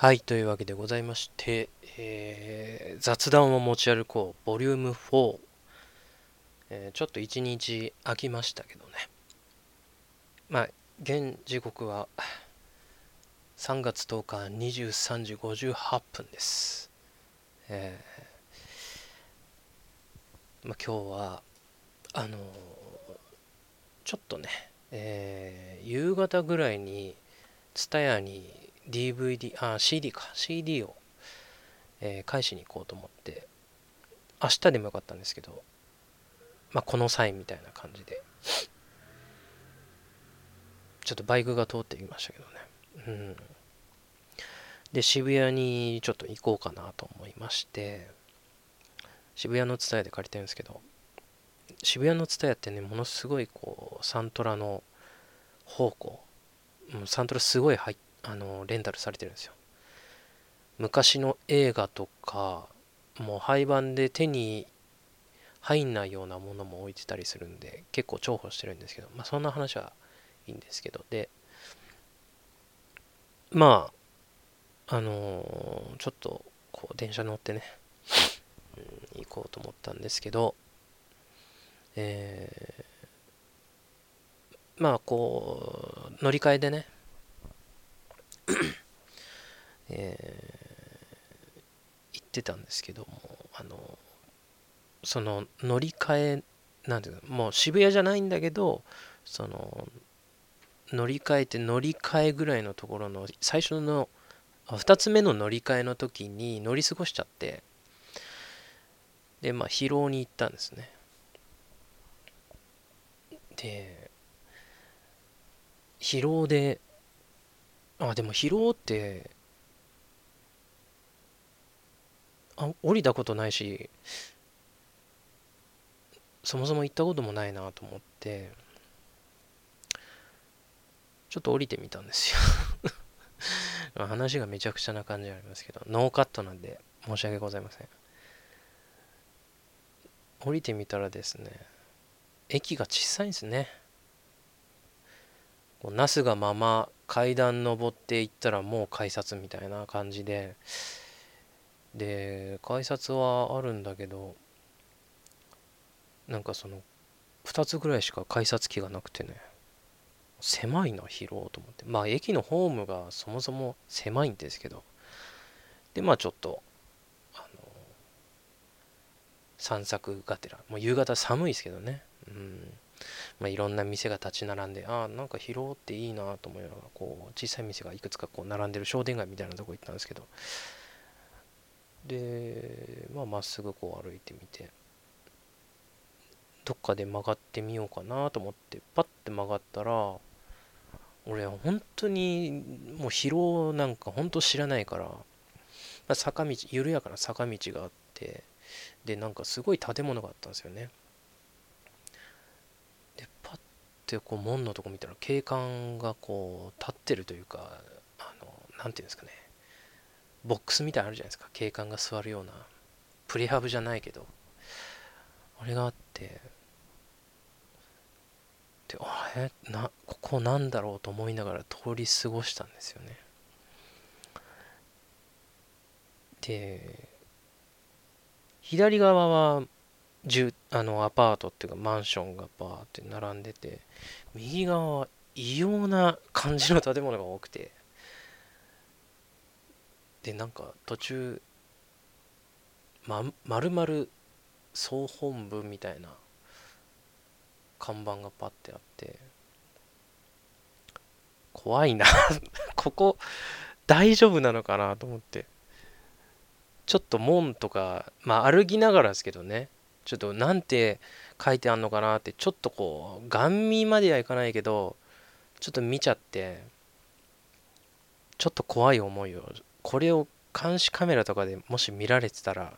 はい、というわけでございまして、えー雑談を持ち歩こう、ボリューム4、えーちょっと一日空きましたけどね。まあ、現時刻は3月10日23時58分です。えーまあ、今日は、あのちょっとね、えー夕方ぐらいに、TSUTAYA に DVD、あ、CD か、CD を、えー返しに行こうと思って、明日でもよかったんですけど、まあ、この際みたいな感じで、ちょっとバイクが通ってきましたけどね。うん。で、渋谷にちょっと行こうかなと思いまして、渋谷の蔦屋で借りたいんですけど、渋谷の蔦屋ってね、ものすごいこう、サントラの宝庫、もうサントラすごい入ってあのレンタルされてるんですよ。昔の映画とかもう廃盤で手に入んないようなものも置いてたりするんで結構重宝してるんですけどまあそんな話はいいんですけど。でまああのーちょっとこう電車乗ってね、行こうと思ったんですけどえーまあこう乗り換えでねえー行ってたんですけどもあのその乗り換えなんていうのもう渋谷じゃないんだけどその乗り換えて乗り換えぐらいのところの最初の2つ目の乗り換えの時に乗り過ごしちゃってでまあ疲労に行ったんですね。で疲労であでも疲労ってあ降りたことないしそもそも行ったこともないなと思ってちょっと降りてみたんですよ。話がめちゃくちゃな感じありますけどノーカットなんで申し訳ございません。降りてみたらですね駅が小さいんですね。なすがまま階段登っていったらもう改札みたいな感じでで改札はあるんだけどなんかその2つぐらいしか改札機がなくてね狭いな疲労と思って。まあ駅のホームがそもそも狭いんですけどでまあちょっとあの散策がてらもう夕方寒いですけどね。うん。まあ、いろんな店が立ち並んでああなんか疲労っていいなと思いながらこう小さい店がいくつかこう並んでる商店街みたいなとこ行ったんですけどでまあまっすぐこう歩いてみてどっかで曲がってみようかなと思ってパッて曲がったら俺本当にもう疲労なんか本当知らないから、まあ、坂道緩やかな坂道があってでなんかすごい建物があったんですよね。でパッてこう門のとこ見たら警官がこう立ってるというかあのなんていうんですかね。ボックスみたいなのあるじゃないですか。警官が座るような。プレハブじゃないけど。あれがあって。であれ？なここなんだろうと思いながら通り過ごしたんですよね。で左側は住あのアパートっていうかマンションがバーって並んでて右側は異様な感じの建物が多くて。でなんか途中ま丸々総本部みたいな看板がパッてあって怖いな。ここ大丈夫なのかなと思って。ちょっと門とかまあ歩きながらですけどね。ちょっとなんて書いてあんのかなってちょっとこうガン見まではいかないけどちょっと見ちゃってちょっと怖い思いをこれを監視カメラとかでもし見られてたら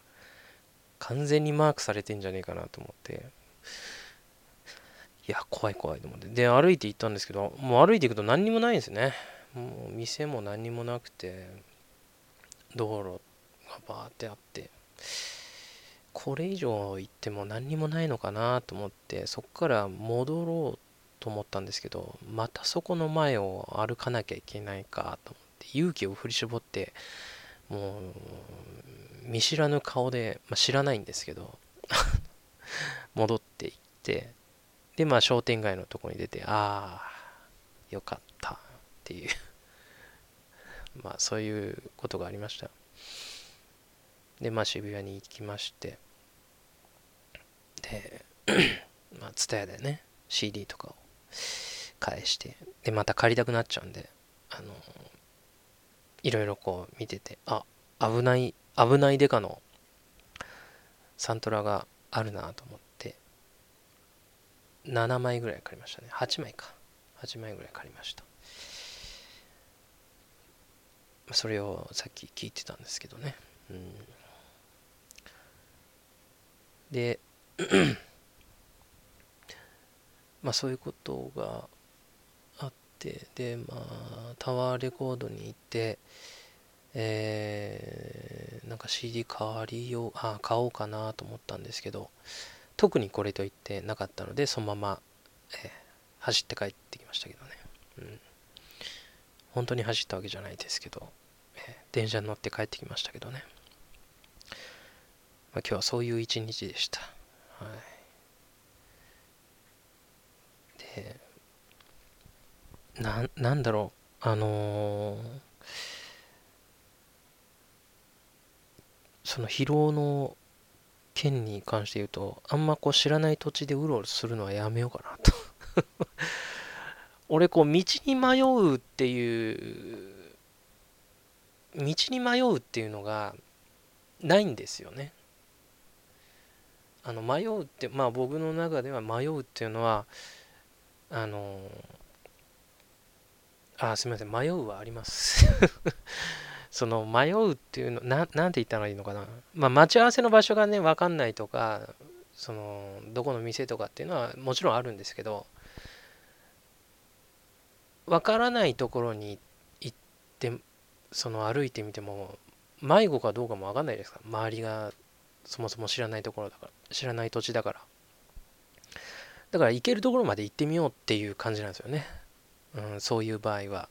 完全にマークされてんじゃねえかなと思って。いや怖い怖いと思って。で歩いて行ったんですけどもう歩いていくと何にもないんですね。もう店も何にもなくて道路がバーってあって。これ以上行っても何にもないのかなと思ってそこから戻ろうと思ったんですけどまたそこの前を歩かなきゃいけないかと思って。勇気を振り絞ってもう見知らぬ顔で、まあ、知らないんですけど 戻っていってでまあ商店街のとこに出てああよかったっていう まあそういうことがありました。でまあ渋谷に行きましてで まあ TSUTAYA でね CD とかを返してでまた借りたくなっちゃうんであのいろいろこう見ててあ危ない危ないデカのサントラがあるなと思って7枚ぐらい借りましたね。8枚か。8枚ぐらい借りました。それをさっき聞いてたんですけどね、うん、で まあそういうことがってでまあタワーレコードに行ってえー、なんか CD 買りようあ買おうかなと思ったんですけど特にこれといってなかったのでそのまま、えー、走って帰ってきましたけどね、うん、本当に走ったわけじゃないですけど、えー、電車に乗って帰ってきましたけどね、まあ、今日はそういう一日でした、はい、でななんだろうあのーその疲労の件に関して言うと、あんまこう知らない土地でうろうろするのはやめようかなと 俺こう道に迷うっていう道に迷うっていうのがないんですよね。あの迷うってまあ僕の中では迷うっていうのはあのあすみません。迷うはあります。その迷うっていうのななんて言ったらいいのかな。まあ待ち合わせの場所がね分かんないとかそのどこの店とかっていうのはもちろんあるんですけど分からないところに行ってその歩いてみても迷子かどうかも分かんないですか。ら周りがそもそも知らないところだから知らない土地だから。だから行けるところまで行ってみようっていう感じなんですよね、うん、そういう場合は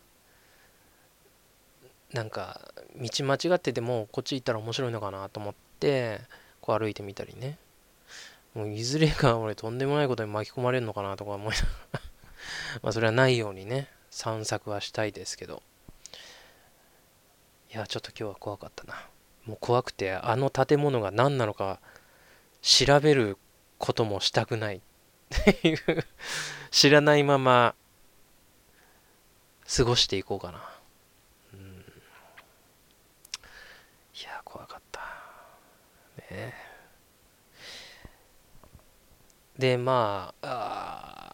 なんか道間違っててもこっち行ったら面白いのかなと思ってこう歩いてみたりね。もういずれか俺とんでもないことに巻き込まれるのかなとか思いながら。まあそれはないようにね散策はしたいですけど。いやちょっと今日は怖かったな。もう怖くてあの建物が何なのか調べることもしたくないっていう。知らないまま過ごしていこうかなうん、いや、怖かったね。で、まあ、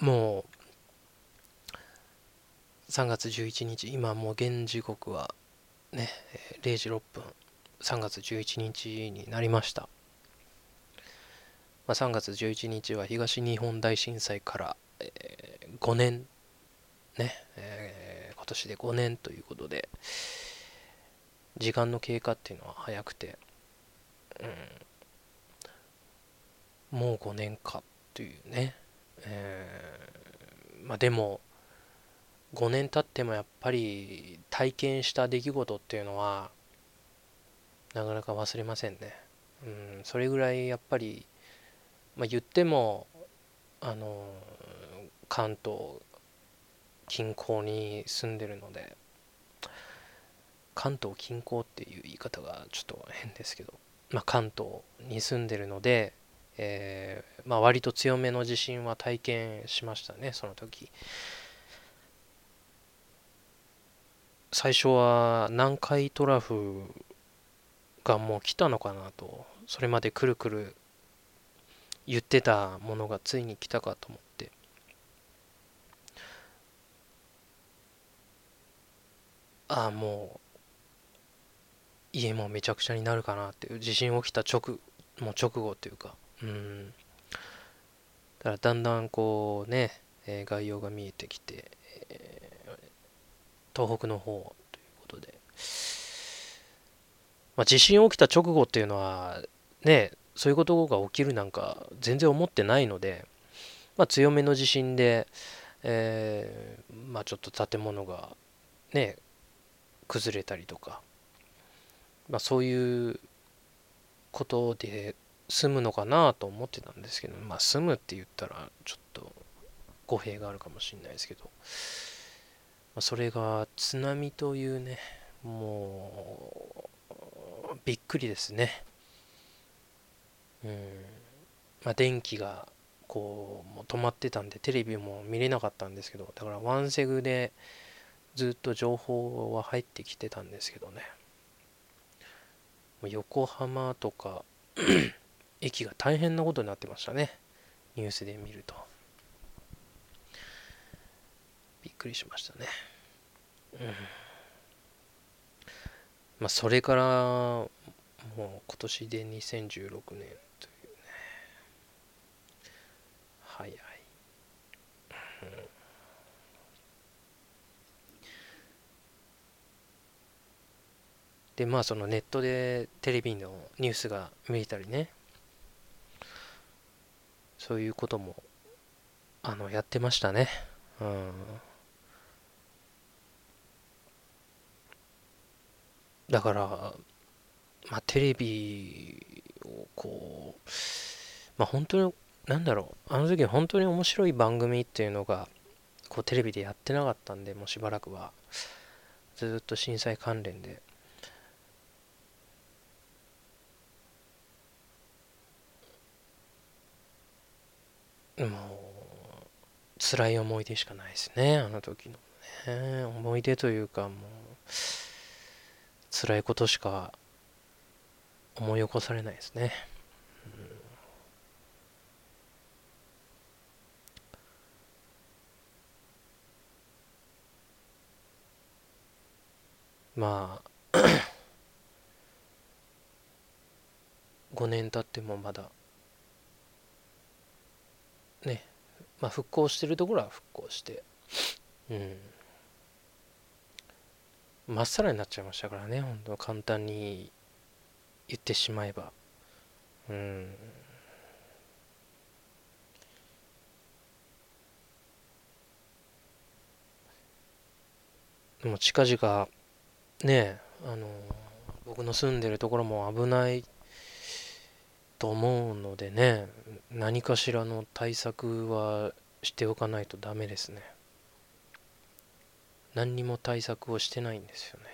あもう、3月11日、今もう現時刻はね、0時6分、3月11日になりました。まあ、3月11日は東日本大震災から、えー、5年、ね、えー、今年で5年ということで、時間の経過っていうのは早くて、うん、もう5年かっていうね、えー、まあでも5年経ってもやっぱり体験した出来事っていうのはなかなか忘れませんね、うん、それぐらいやっぱり、まあ、言ってもあの関東近郊に住んでるので関東近郊っていう言い方がちょっと変ですけどまあ、関東に住んでるので、えー、まあ、割と強めの地震は体験しましたねその時。最初は南海トラフがもう来たのかなとそれまでくるくる言ってたものがついに来たかと思って。あもう家もめちゃくちゃになるかなっていう地震起きた直もう直後というか。うん。だからだんだんこうね、えー、概要が見えてきて、えー、東北の方ということで、まあ、地震起きた直後っていうのはねそういうことが起きるなんか全然思ってないので、まあ、強めの地震で、えー、まあ、ちょっと建物がね崩れたりとか、まあ、そういうことで済むのかなと思ってたんですけどまあ済むって言ったらちょっと語弊があるかもしれないですけど、まあ、それが津波というねもうびっくりですね。うん。まあ電気がこうもう止まってたんでテレビも見れなかったんですけどだからワンセグでずっと情報は入ってきてたんですけどね。横浜とか 駅が大変なことになってましたね。ニュースで見ると。びっくりしましたね。うん。まあそれからもう今年で2016年はいはい、うん、でまあそのネットでテレビのニュースが見えたりね。そういうこともあのやってましたね。うん。だからまあテレビをこうまあ本当になんだろう。あの時本当に面白い番組っていうのがこうテレビでやってなかったんでもうしばらくは。ずっと震災関連で。もう辛い思い出しかないですねあの時のね。思い出というかもう辛いことしか思い起こされないですね。うん。まあ 5年経ってもまだねまあ復興してるところは復興してうん。まっさらになっちゃいましたからね本当簡単に言ってしまえば。うん。でも近々ねえあの僕の住んでるところも危ないと思うのでね何かしらの対策はしておかないとダメですね。何にも対策をしてないんですよね、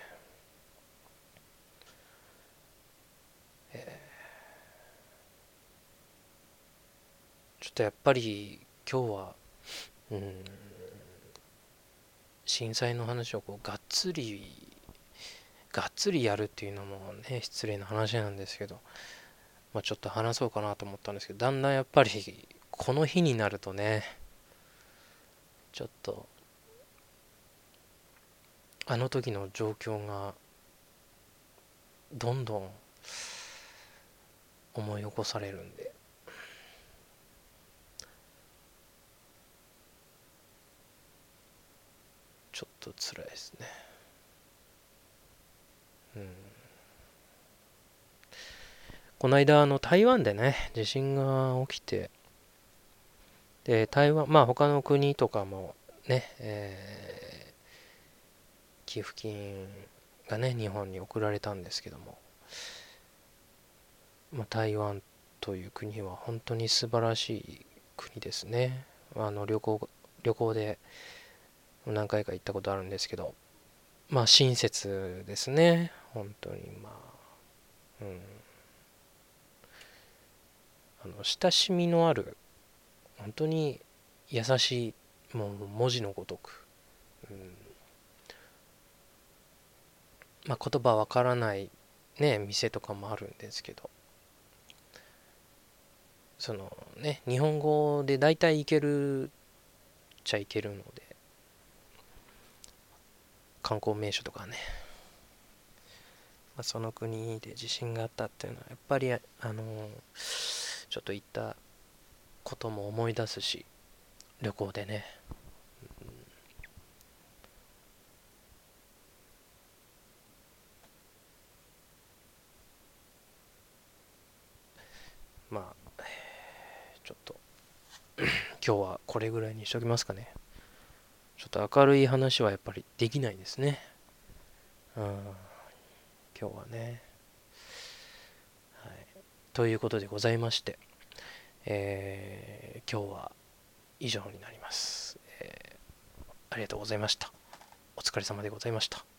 えー、ちょっとやっぱり今日はうん震災の話をこうがっつりがっつりやるっていうのもね失礼な話なんですけど、まあ、ちょっと話そうかなと思ったんですけどだんだんやっぱりこの日になるとねちょっとあの時の状況がどんどん思い起こされるんでちょっと辛いですねうん。この間あの台湾でね地震が起きてで台湾まあ他の国とかもね、えー、寄付金がね日本に送られたんですけども、まあ、台湾という国は本当に素晴らしい国ですね。あの旅行旅行で何回か行ったことあるんですけどまあ親切ですね。本当にまあうん。あの親しみのある本当に優しいもう文字のごとく、うん。まあ、言葉わからないね店とかもあるんですけど。そのね日本語で大体いけるっちゃいけるので。観光名所とかね。まあ、その国で地震があったっていうのはやっぱりあのちょっと行ったことも思い出すし旅行でね、うん、まあちょっと 今日はこれぐらいにしときますかね。ちょっと明るい話はやっぱりできないですね。うん。今日はね、ということでございまして、えー、今日は以上になります、えー、ありがとうございました。お疲れ様でございました。